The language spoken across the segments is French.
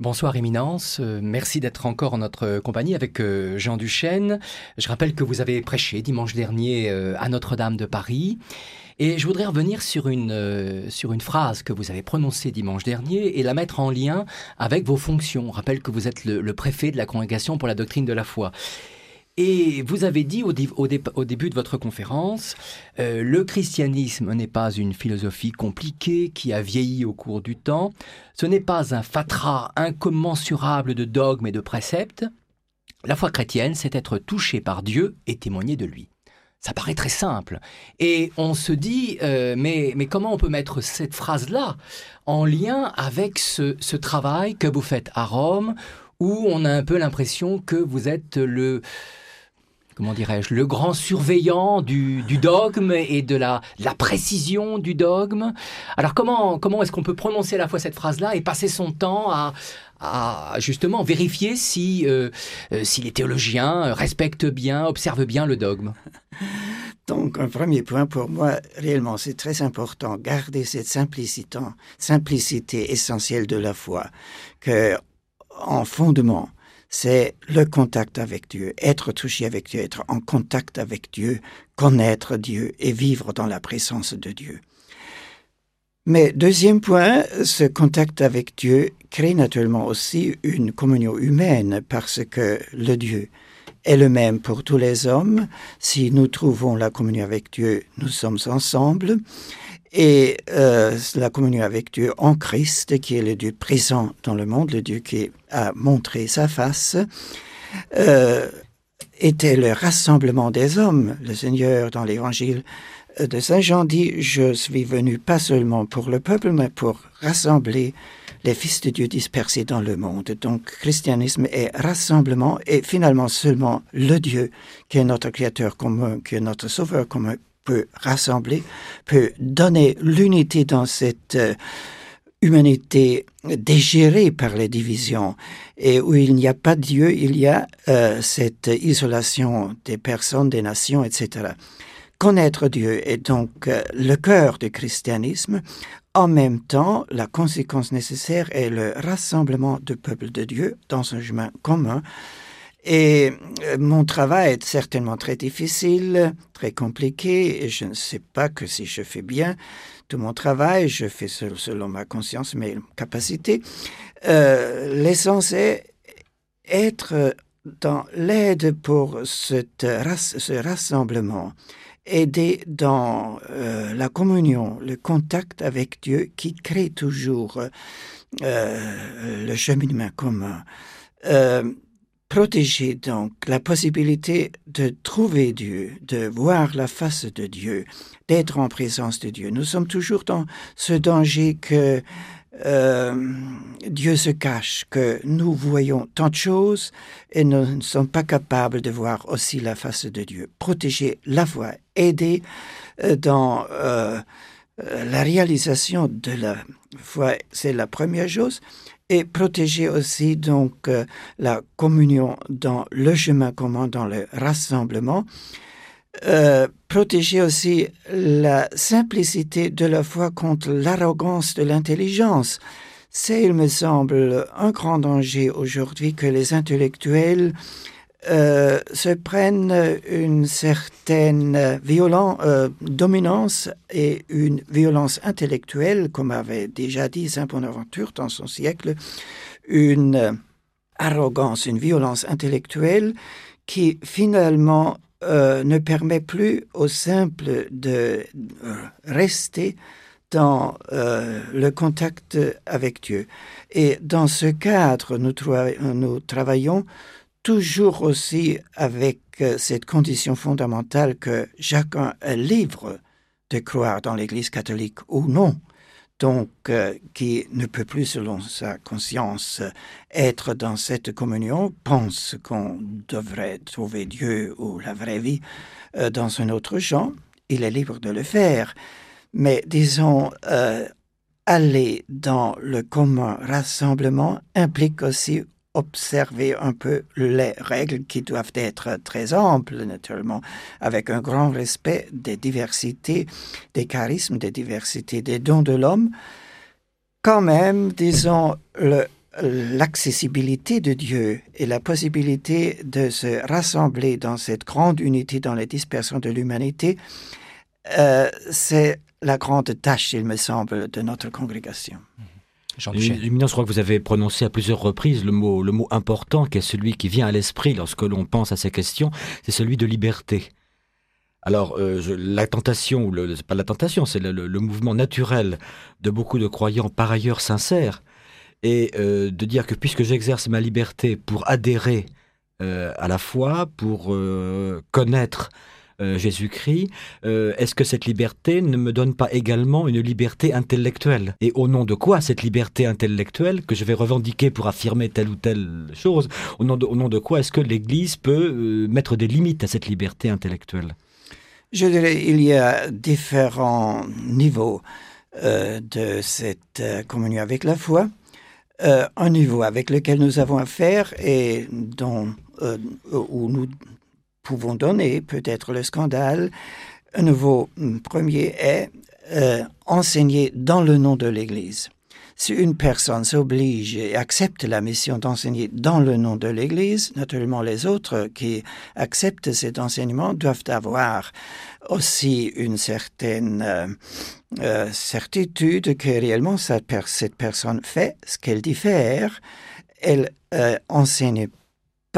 Bonsoir Éminence, euh, merci d'être encore en notre compagnie avec euh, Jean Duchesne. Je rappelle que vous avez prêché dimanche dernier euh, à Notre-Dame de Paris. Et je voudrais revenir sur une, sur une phrase que vous avez prononcée dimanche dernier et la mettre en lien avec vos fonctions. On rappelle que vous êtes le préfet de la Congrégation pour la doctrine de la foi. Et vous avez dit au, début de votre conférence, euh, le christianisme n'est pas une philosophie compliquée qui a vieilli au cours du temps, ce n'est pas un fatras incommensurable de dogmes et de préceptes. La foi chrétienne, c'est être touché par Dieu et témoigner de lui. Ça paraît très simple. Et on se dit, euh, mais, comment on peut mettre cette phrase-là en lien avec ce travail que vous faites à Rome, où on a un peu l'impression que vous êtes le, comment dirais-je, le grand surveillant du, dogme et de la, précision du dogme. Alors comment, comment est-ce qu'on peut prononcer à la fois cette phrase-là et passer son temps à, à justement vérifier si, euh, euh, si les théologiens respectent bien, observent bien le dogme? Donc, un premier point pour moi, réellement, c'est très important, garder cette simplicité, simplicité essentielle de la foi, que en fondement, c'est le contact avec Dieu, être touché avec Dieu, être en contact avec Dieu, connaître Dieu et vivre dans la présence de Dieu. Mais deuxième point, ce contact avec Dieu crée naturellement aussi une communion humaine parce que le Dieu est le même pour tous les hommes. Si nous trouvons la communion avec Dieu, nous sommes ensemble et euh, la communion avec Dieu en Christ, qui est le Dieu présent dans le monde, le Dieu qui a montré sa face, euh, était le rassemblement des hommes. Le Seigneur, dans l'évangile de Saint Jean, dit, je suis venu pas seulement pour le peuple, mais pour rassembler les fils de Dieu dispersés dans le monde. Donc, christianisme est rassemblement et finalement seulement le Dieu qui est notre créateur commun, qui est notre sauveur commun, peut rassembler, peut donner l'unité dans cette euh, humanité dégérée par les divisions et où il n'y a pas Dieu, il y a euh, cette isolation des personnes, des nations, etc. Connaître Dieu est donc euh, le cœur du christianisme. En même temps, la conséquence nécessaire est le rassemblement du peuple de Dieu dans un chemin commun et euh, mon travail est certainement très difficile, très compliqué, et je ne sais pas que si je fais bien tout mon travail, je fais selon ma conscience, mes capacités. Euh, L'essence est être dans l'aide pour ce rassemblement, aider dans euh, la communion, le contact avec Dieu qui crée toujours euh, le cheminement commun. Protéger donc la possibilité de trouver Dieu, de voir la face de Dieu, d'être en présence de Dieu. Nous sommes toujours dans ce danger que euh, Dieu se cache, que nous voyons tant de choses et nous ne sommes pas capables de voir aussi la face de Dieu. Protéger la voix, aider euh, dans euh, la réalisation de la foi, c'est la première chose et protéger aussi donc euh, la communion dans le chemin commun, dans le rassemblement. Euh, protéger aussi la simplicité de la foi contre l'arrogance de l'intelligence. C'est, il me semble, un grand danger aujourd'hui que les intellectuels euh, se prennent une certaine violence, euh, dominance et une violence intellectuelle, comme avait déjà dit Saint Bonaventure dans son siècle, une arrogance, une violence intellectuelle qui finalement euh, ne permet plus au simple de rester dans le contact avec Dieu. Et dans ce cadre, nous travaillons toujours aussi avec euh, cette condition fondamentale que chacun est libre de croire dans l'Église catholique ou non, donc euh, qui ne peut plus, selon sa conscience, être dans cette communion, pense qu'on devrait trouver Dieu ou la vraie vie euh, dans un autre genre, il est libre de le faire. Mais disons, aller dans le commun rassemblement implique aussi observer un peu les règles qui doivent être très amples, naturellement, avec un grand respect des diversités, des charismes, des diversités des dons de l'homme. Quand même, disons, l'accessibilité de Dieu et la possibilité de se rassembler dans cette grande unité dans les dispersions de l'humanité, euh, c'est la grande tâche, il me semble, de notre congrégation. Luminance, je crois que vous avez prononcé à plusieurs reprises le mot, le mot important, qui est celui qui vient à l'esprit lorsque l'on pense à ces questions, c'est celui de liberté. Alors, euh, la tentation, ou le, pas la tentation, c'est le, mouvement naturel de beaucoup de croyants par ailleurs sincères, et euh, de dire que puisque j'exerce ma liberté pour adhérer euh, à la foi, pour connaître Jésus-Christ, est-ce que cette liberté ne me donne pas également une liberté intellectuelle? Et au nom de quoi cette liberté intellectuelle que je vais revendiquer pour affirmer telle ou telle chose, au nom de quoi est-ce que l'Église peut mettre des limites à cette liberté intellectuelle? Je dirais il y a différents niveaux euh, de cette euh, communion avec la foi. Euh, un niveau avec lequel nous avons affaire et dont, euh, où nous pouvons donner peut-être le scandale. Un nouveau mm, premier est euh, enseigner dans le nom de l'Église. Si une personne s'oblige et accepte la mission d'enseigner dans le nom de l'Église, naturellement les autres qui acceptent cet enseignement doivent avoir aussi une certaine euh, euh, certitude que réellement cette, personne fait ce qu'elle dit faire. Elle enseigne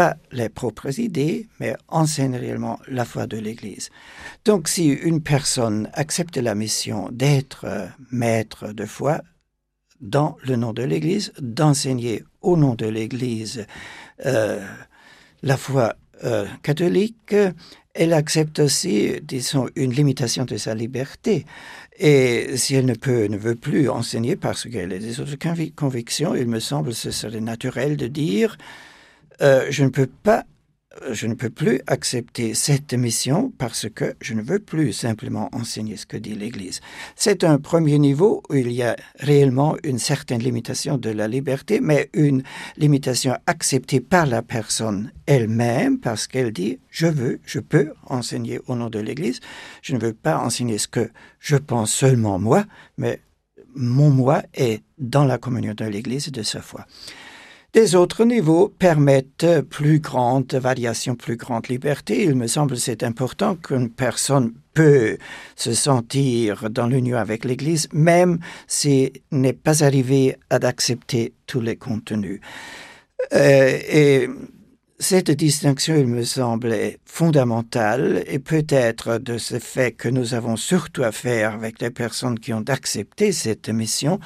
pas les propres idées, mais enseigne réellement la foi de l'Église. Donc si une personne accepte la mission d'être maître de foi, dans le nom de l'Église, d'enseigner au nom de l'Église euh, la foi euh, catholique. Elle accepte aussi, disons, une limitation de sa liberté. Et si elle ne peut, ne veut plus enseigner parce qu'elle a des autres convictions, il me semble que ce serait naturel de dire euh, je ne peux pas je ne peux plus accepter cette mission parce que je ne veux plus simplement enseigner ce que dit l'Église. C'est un premier niveau où il y a réellement une certaine limitation de la liberté, mais une limitation acceptée par la personne elle-même parce qu'elle dit je veux, je peux enseigner au nom de l'Église. Je ne veux pas enseigner ce que je pense seulement moi, mais mon moi est dans la communion de l'Église de sa foi. Des autres niveaux permettent plus grande variation, plus grande liberté. Il me semble c'est important qu'une personne peut se sentir dans l'union avec l'Église, même s'il n'est pas arrivé à accepter tous les contenus. Euh, et cette distinction, il me semble, fondamentale et peut-être de ce fait que nous avons surtout à faire avec les personnes qui ont accepté cette mission,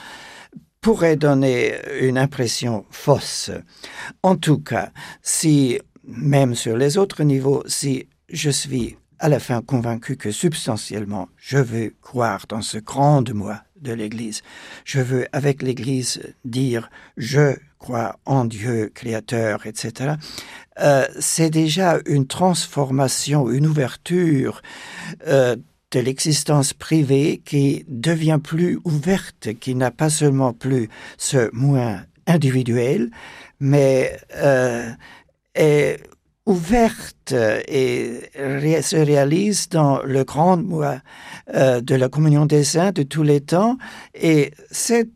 pourrait donner une impression fausse. En tout cas, si, même sur les autres niveaux, si je suis à la fin convaincu que substantiellement, je veux croire dans ce grand moi de l'Église. Je veux, avec l'Église, dire je crois en Dieu, Créateur, etc. Euh, c'est déjà une transformation, une ouverture euh, de l'existence privée qui devient plus ouverte, qui n'a pas seulement plus ce moins individuel, mais euh, est ouverte et se réalise dans le grand moi euh, de la communion des saints de tous les temps. Et c'est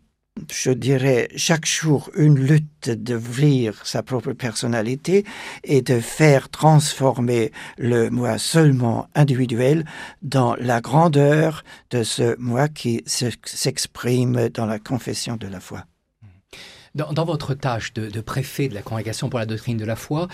je dirais, chaque jour une lutte d'ouvrir sa propre personnalité et de faire transformer le moi seulement individuel dans la grandeur de ce moi qui s'exprime dans la confession de la foi. Dans, votre tâche de, préfet de la Congrégation pour la doctrine de la foi,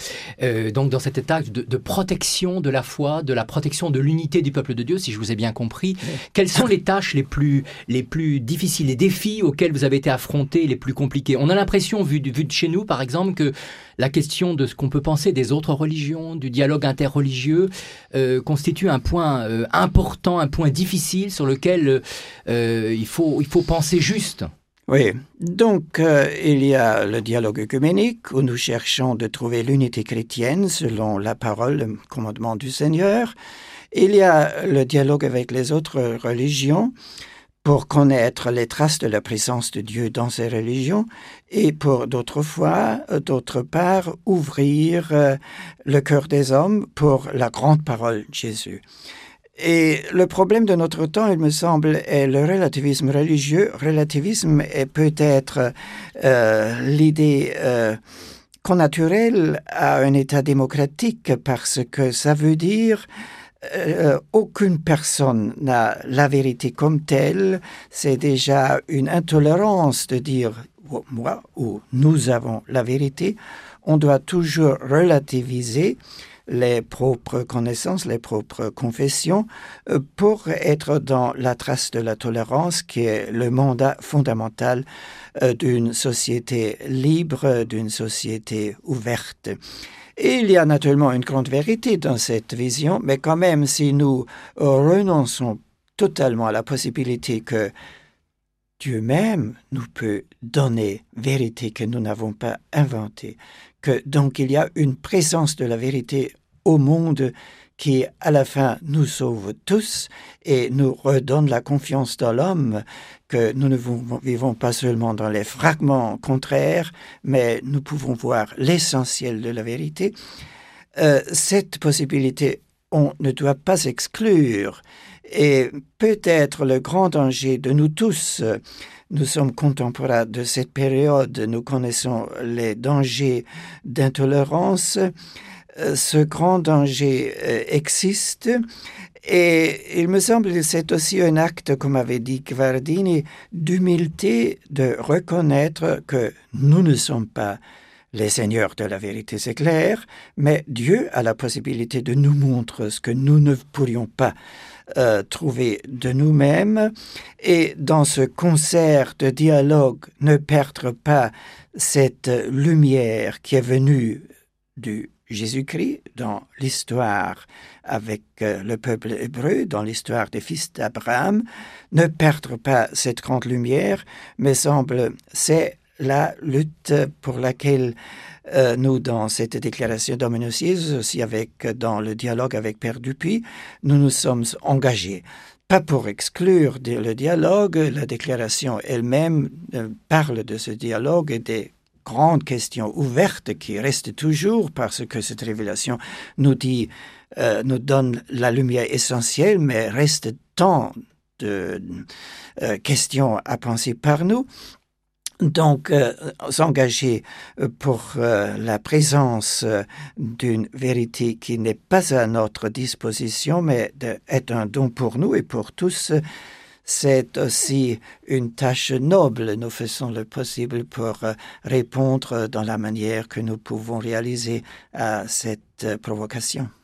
euh, donc dans cette tâche de, protection de la foi, de la protection de l'unité du peuple de Dieu, si je vous ai bien compris, quelles sont les tâches les plus, les plus difficiles, les défis auxquels vous avez été affrontés, les plus compliqués? On a l'impression, vu, vu de chez nous par exemple, que la question de ce qu'on peut penser des autres religions, du dialogue interreligieux, euh, constitue un point euh, important, un point difficile sur lequel il, faut, il faut penser juste. Oui, donc euh, il y a le dialogue œcuménique où nous cherchons de trouver l'unité chrétienne selon la parole, le commandement du Seigneur. Il y a le dialogue avec les autres religions pour connaître les traces de la présence de Dieu dans ces religions et pour d'autres fois, d'autre part, ouvrir euh, le cœur des hommes pour la grande parole de Jésus. Et le problème de notre temps, il me semble, est le relativisme religieux. Relativisme est peut-être euh, l'idée euh, connaturelle à un État démocratique parce que ça veut dire euh, aucune personne n'a la vérité comme telle. C'est déjà une intolérance de dire moi ou nous avons la vérité. On doit toujours relativiser les propres connaissances, les propres confessions, euh, pour être dans la trace de la tolérance qui est le mandat fondamental euh, d'une société libre, d'une société ouverte. Et il y a naturellement une grande vérité dans cette vision, mais quand même, si nous renonçons totalement à la possibilité que Dieu même nous peut donner vérité que nous n'avons pas inventée, que donc il y a une présence de la vérité au monde qui à la fin nous sauve tous et nous redonne la confiance dans l'homme, que nous ne vivons pas seulement dans les fragments contraires, mais nous pouvons voir l'essentiel de la vérité. Euh, cette possibilité, on ne doit pas exclure. Et peut-être le grand danger de nous tous, nous sommes contemporains de cette période, nous connaissons les dangers d'intolérance, euh, ce grand danger euh, existe. Et il me semble que c'est aussi un acte, comme avait dit Guardini, d'humilité de reconnaître que nous ne sommes pas les seigneurs de la vérité, c'est clair, mais Dieu a la possibilité de nous montrer ce que nous ne pourrions pas euh, trouver de nous-mêmes. Et dans ce concert de dialogue, ne perdre pas cette lumière qui est venue du Jésus-Christ dans l'histoire avec euh, le peuple hébreu, dans l'histoire des fils d'Abraham, ne perdre pas cette grande lumière, mais semble c'est la lutte pour laquelle euh, nous, dans cette déclaration dominocieuse, aussi avec dans le dialogue avec Père Dupuis, nous nous sommes engagés. Pas pour exclure le dialogue, la déclaration elle-même euh, parle de ce dialogue et des grande question ouverte qui reste toujours parce que cette révélation nous dit, euh, nous donne la lumière essentielle, mais reste tant de questions à penser par nous. Donc, euh, s'engager pour la présence d'une vérité qui n'est pas à notre disposition, mais est un don pour nous et pour tous, c'est aussi une tâche noble. Nous faisons le possible pour euh, répondre dans la manière que nous pouvons réaliser à cette euh, provocation.